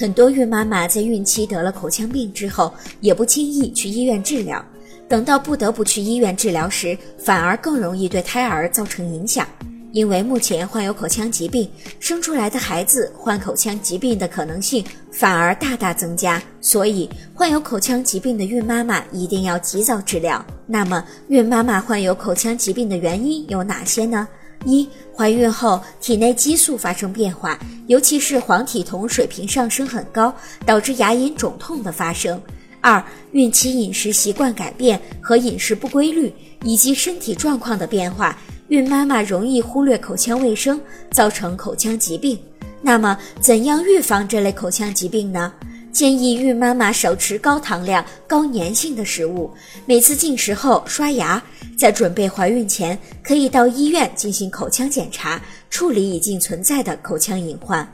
很多孕妈妈在孕期得了口腔病之后，也不轻易去医院治疗，等到不得不去医院治疗时，反而更容易对胎儿造成影响。因为目前患有口腔疾病，生出来的孩子患口腔疾病的可能性反而大大增加，所以患有口腔疾病的孕妈妈一定要及早治疗。那么，孕妈妈患有口腔疾病的原因有哪些呢？一、怀孕后体内激素发生变化，尤其是黄体酮水平上升很高，导致牙龈肿痛的发生；二、孕期饮食习惯改变和饮食不规律，以及身体状况的变化。孕妈妈容易忽略口腔卫生，造成口腔疾病。那么，怎样预防这类口腔疾病呢？建议孕妈妈少吃高糖量、高粘性的食物，每次进食后刷牙。在准备怀孕前，可以到医院进行口腔检查，处理已经存在的口腔隐患。